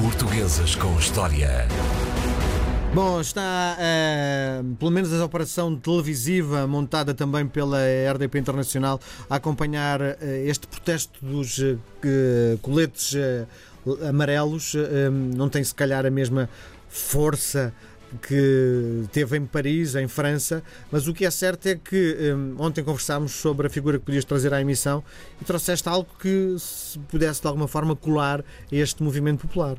Portuguesas com História. Bom, está uh, pelo menos a operação televisiva montada também pela RDP Internacional a acompanhar uh, este protesto dos uh, coletes amarelos. não tem se calhar a mesma força que teve em Paris, em França, mas o que é certo é que um, ontem conversámos sobre a figura que podias trazer à emissão e trouxeste algo que se pudesse de alguma forma colar este movimento popular.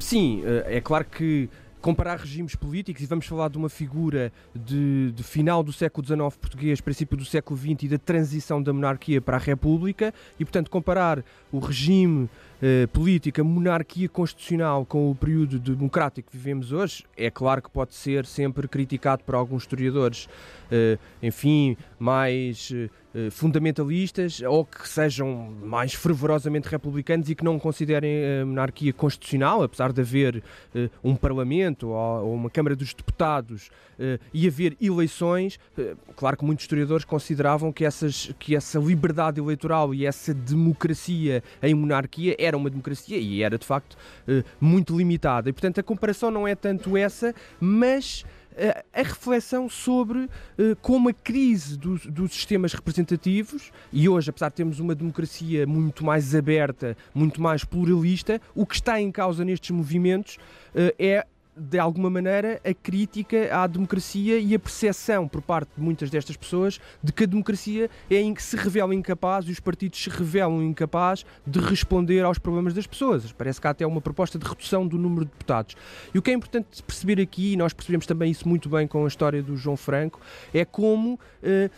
Sim, é claro que comparar regimes políticos e vamos falar de uma figura de, de, final do século XIX português, princípio do século XX e da transição da monarquia para a República e, portanto, comparar o regime eh, político, a monarquia constitucional com o período democrático que vivemos hoje, é claro que pode ser sempre criticado por alguns historiadores, eh, enfim, mais eh, eh, fundamentalistas ou que sejam mais fervorosamente republicanos e que não considerem a monarquia constitucional, apesar de haver uh, um Parlamento ou, uma Câmara dos Deputados uh, e haver eleições, uh, claro que muitos historiadores consideravam que, essas, que essa liberdade eleitoral e essa democracia em monarquia era uma democracia e era de facto muito limitada. E portanto a comparação não é tanto essa, mas a reflexão sobre eh, como a crise dos, dos, sistemas representativos, e hoje, apesar de termos uma democracia muito mais aberta, muito mais pluralista, o que está em causa nestes movimentos eh, é de alguma maneira, a crítica à democracia e a percepção por parte de muitas destas pessoas de que a democracia é em que se revela incapaz e os partidos se revelam incapazes de responder aos problemas das pessoas. Parece que há até uma proposta de redução do número de deputados. E o que é importante perceber aqui, e nós percebemos também isso muito bem com a história do João Franco, é como, eh,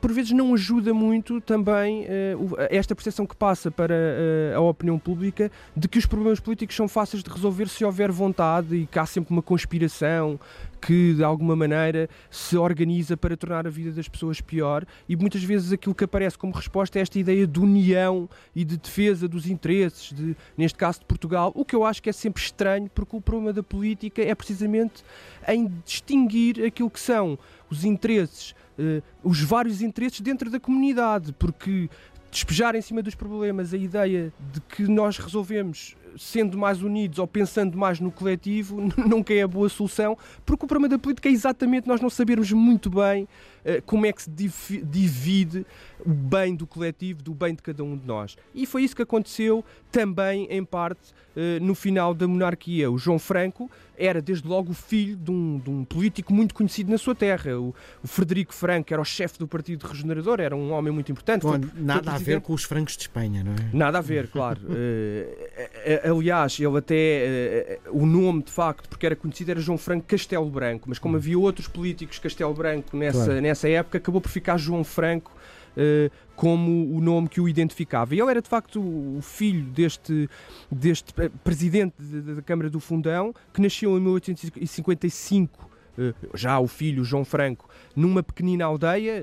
por vezes, não ajuda muito também eh, esta percepção que passa para eh, a opinião pública de que os problemas políticos são fáceis de resolver se houver vontade e que há sempre uma conspiração que de alguma maneira se organiza para tornar a vida das pessoas pior e muitas vezes aquilo que aparece como resposta é esta ideia de união e de defesa dos interesses, de, neste caso de Portugal, o que eu acho que é sempre estranho porque o problema da política é precisamente em distinguir aquilo que são os interesses, uh, os vários interesses dentro da comunidade, porque despejar em cima dos problemas a ideia de que nós resolvemos sendo mais unidos ou pensando mais no coletivo, nunca é a boa solução, porque o problema da política é exatamente nós não sabermos muito bem uh, como é que se divide o bem do coletivo, do bem de cada um de nós. E foi isso que aconteceu também, em parte, uh, no final da monarquia. O João Franco era, desde logo, o filho de um, de um político muito conhecido na sua terra. O, o Frederico Franco era o chefe do Partido Regenerador, era um homem muito importante. Bom, foi, nada foi a ver com os francos de Espanha, não é? Nada a ver, claro. aliás, ele até. Uh, o nome, de facto, porque era conhecido, era João Franco Castelo Branco, mas como hum. havia outros políticos Castelo Branco nessa, claro. nessa época, acabou por ficar João Franco. Uh, como o nome que o identificava. E ele era de facto o filho deste, deste presidente da Câmara do Fundão, que nasceu em 1855 já o filho João Franco, numa pequenina aldeia,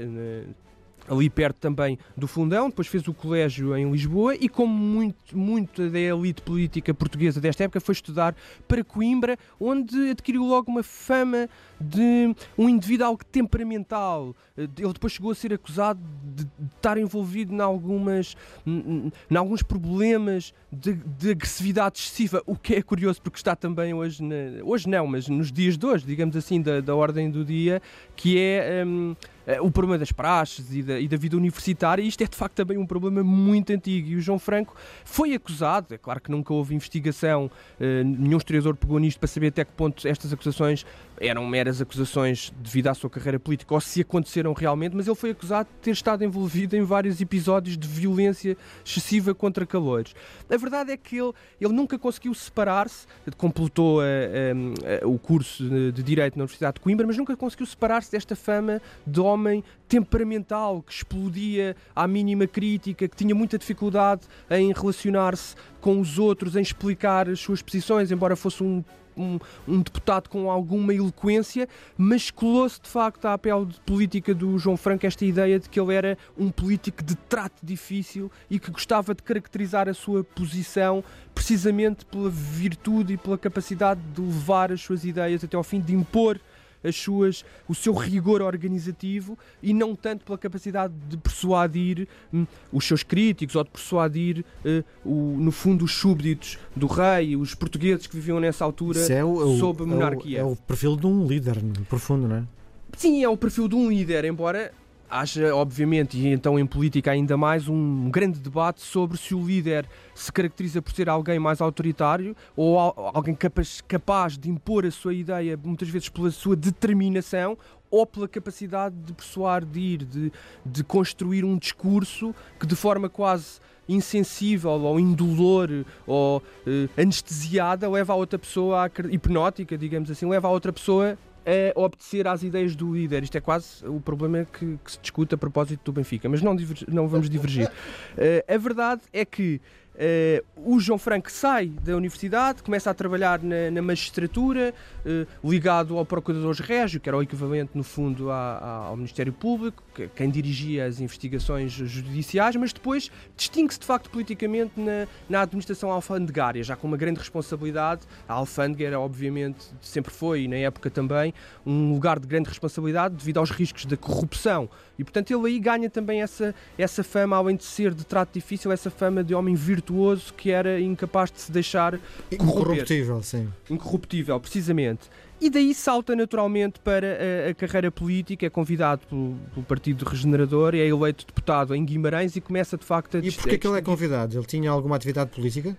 ali perto também do Fundão, depois fez o colégio em Lisboa e como muito, muito da elite política portuguesa desta época foi estudar para Coimbra, onde adquiriu logo uma fama de um indivíduo algo temperamental. Ele depois chegou a ser acusado de, estar envolvido em, algumas, em alguns problemas de, de, agressividade excessiva, o que é curioso porque está também hoje, na, hoje não, mas nos dias de hoje, digamos assim, da, da ordem do dia, que é... Um, eh, o problema das praxes e da, e da, vida universitária, e isto é de facto também um problema muito antigo. E o João Franco foi acusado, é claro que nunca houve investigação, uh, nenhum historiador pegou nisto para saber até que ponto estas acusações eram meras acusações devido à sua carreira política ou se aconteceram realmente, mas ele foi acusado de ter estado envolvido em vários episódios de violência excessiva contra calores. A verdade é que ele, ele nunca conseguiu separar-se, completou a, a, a, o curso de Direito na Universidade de Coimbra, mas nunca conseguiu separar-se desta fama de homem temperamental que explodia à mínima crítica, que tinha muita dificuldade em relacionar-se com os outros, em explicar as suas posições, embora fosse um um, um, deputado com alguma eloquência, mas colou-se de facto à pele de política do João Franco esta ideia de que ele era um político de trato difícil e que gostava de caracterizar a sua posição precisamente pela virtude e pela capacidade de levar as suas ideias até ao fim, de impor as suas, o seu rigor organizativo e não tanto pela capacidade de persuadir hum, os seus críticos ou de persuadir, uh, o, no fundo, os súbditos do rei, os portugueses que viviam nessa altura é o, sob a monarquia. É o, é o perfil de um líder, profundo, não é? Sim, é o perfil de um líder, embora haja, obviamente, e então em política ainda mais, um grande debate sobre se o líder se caracteriza por ser alguém mais autoritário ou alguém capaz, capaz de impor a sua ideia, muitas vezes pela sua determinação ou pela capacidade de persuadir, de, de construir um discurso que de forma quase insensível ou indolor ou uh, anestesiada leva a outra pessoa, a, hipnótica, digamos assim, leva a outra pessoa a obedecer às ideias do líder. Isto é quase o problema que, que se discute a propósito do Benfica, mas não, não vamos divergir. Uh, a verdade é que o João Franco sai da universidade, começa a trabalhar na, na magistratura, uh, ligado ao Procurador Régio, que era o equivalente, no fundo, ao Ministério Público, que, quem dirigia as investigações judiciais, mas depois distingue-se de facto politicamente na, na administração alfandegária, já com uma grande responsabilidade. A alfândega era, obviamente, sempre foi, e na época também, um lugar de grande responsabilidade devido aos riscos da corrupção. E, portanto, ele aí ganha também essa, essa fama, além de ser de trato difícil, essa fama de homem virtuoso virtuoso que era incapaz de se deixar Incorruptível, sim. Incorruptível, precisamente. E daí salta naturalmente para a, a carreira política, é convidado pelo, pelo, Partido Regenerador, é eleito deputado em Guimarães e começa de facto a... E porquê que ele é convidado? Ele tinha alguma atividade política?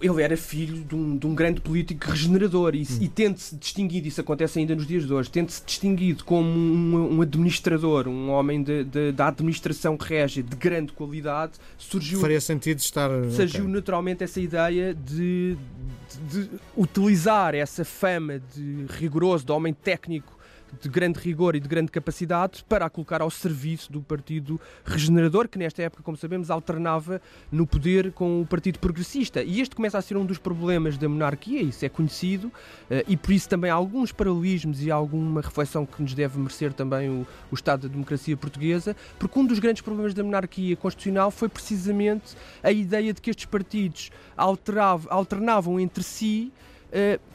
Ele era filho de um, de um grande político regenerador e, hum. e tende-se distinguido, isso acontece ainda nos dias de hoje, tende-se distinguido como um, um, administrador, um homem da administração régia de grande qualidade. Surgiu, Faria sentido estar. Surgiu okay. naturalmente essa ideia de, de, de utilizar essa fama de rigoroso, de homem técnico de grande rigor e de grande capacidade para a colocar ao serviço do Partido Regenerador, que nesta época, como sabemos, alternava no poder com o Partido Progressista. E este começa a ser um dos problemas da monarquia, isso é conhecido, eh, e por isso também há alguns paralelismos e alguma reflexão que nos deve merecer também o, o Estado da democracia portuguesa, porque um dos grandes problemas da monarquia constitucional foi precisamente a ideia de que estes partidos alternavam entre si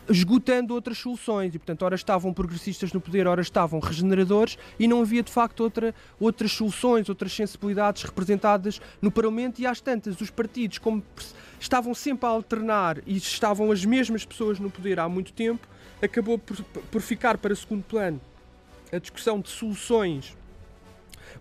esgotando outras soluções. E, portanto, ora estavam progressistas no poder, ora estavam regeneradores e não havia, de facto, outra, outras soluções, outras sensibilidades representadas no Parlamento. E às tantas, os partidos, como estavam sempre a alternar e estavam as mesmas pessoas no poder há muito tempo, acabou por, por ficar para segundo plano a discussão de soluções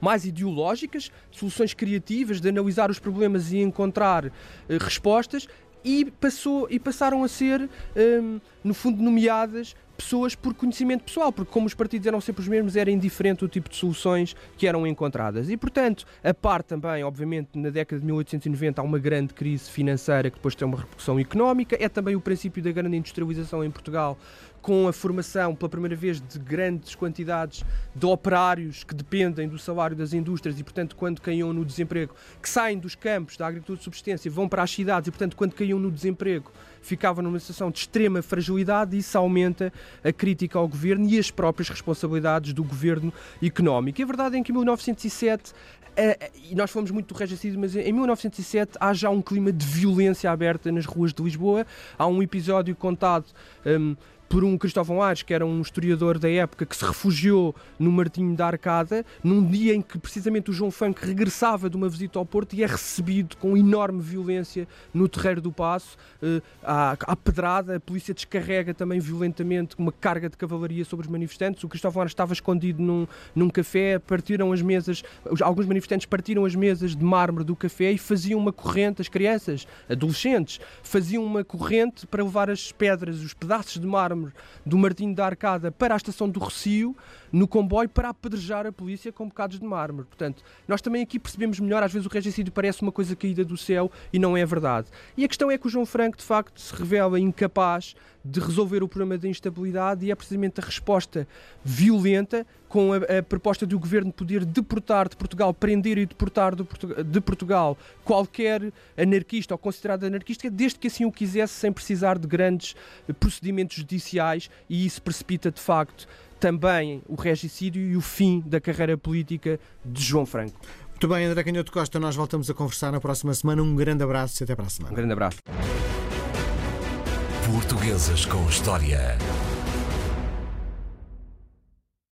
mais ideológicas, soluções criativas, de analisar os problemas e encontrar uh, respostas, e, passou, e passaram a ser, um, no fundo, nomeadas pessoas por conhecimento pessoal, porque como os partidos eram sempre os mesmos, era indiferente o tipo de soluções que eram encontradas. E, portanto, a par também, obviamente, na década de 1890 há uma grande crise financeira que depois tem uma repercussão económica, é também o princípio da grande industrialização em Portugal, com a formação pela primeira vez de grandes quantidades de operários que dependem do salário das indústrias e, portanto, quando caíam no desemprego, que saem dos campos da agricultura de subsistência, vão para as cidades e, portanto, quando caíam no desemprego, ficavam numa situação de extrema fragilidade e isso aumenta a crítica ao governo e as próprias responsabilidades do governo económico. E a verdade é que em 1907 e nós falamos muito do regicídio, mas em 1907 há já um clima de violência aberta nas ruas de Lisboa. Há um episódio contado um, por um Cristóvão Ares, que era um historiador da época, que se refugiou no Martinho da Arcada, num dia em que precisamente o João Funk regressava de uma visita ao Porto e é recebido com enorme violência no Terreiro do Passo, uh, à, à, pedrada, a polícia descarrega também violentamente uma carga de cavalaria sobre os manifestantes, o Cristóvão Ares estava escondido num, num café, partiram as mesas, alguns manifestantes partiram as mesas de mármore do café e faziam uma corrente, as crianças, adolescentes, faziam uma corrente para levar as pedras, os pedaços de mármore do Martinho da Arcada para a estação do Recio, no comboio, para apedrejar a polícia com bocados de mármore. Portanto, nós também aqui percebemos melhor, às vezes o regicídio parece uma coisa caída do céu e não é verdade. E a questão é que o João Franco, de facto, se revela incapaz de resolver o problema da instabilidade e é precisamente a resposta violenta com a, a, proposta do governo poder deportar de Portugal, prender e deportar de, de, Portugal qualquer anarquista ou considerado anarquista, desde que assim o quisesse, sem precisar de grandes procedimentos judiciais, e isso precipita de facto também o regicídio e o fim da carreira política de João Franco. Muito bem, André Canhoto Costa, nós voltamos a conversar na próxima semana. Um grande abraço e até para a semana. Um grande abraço. Portuguesas com História.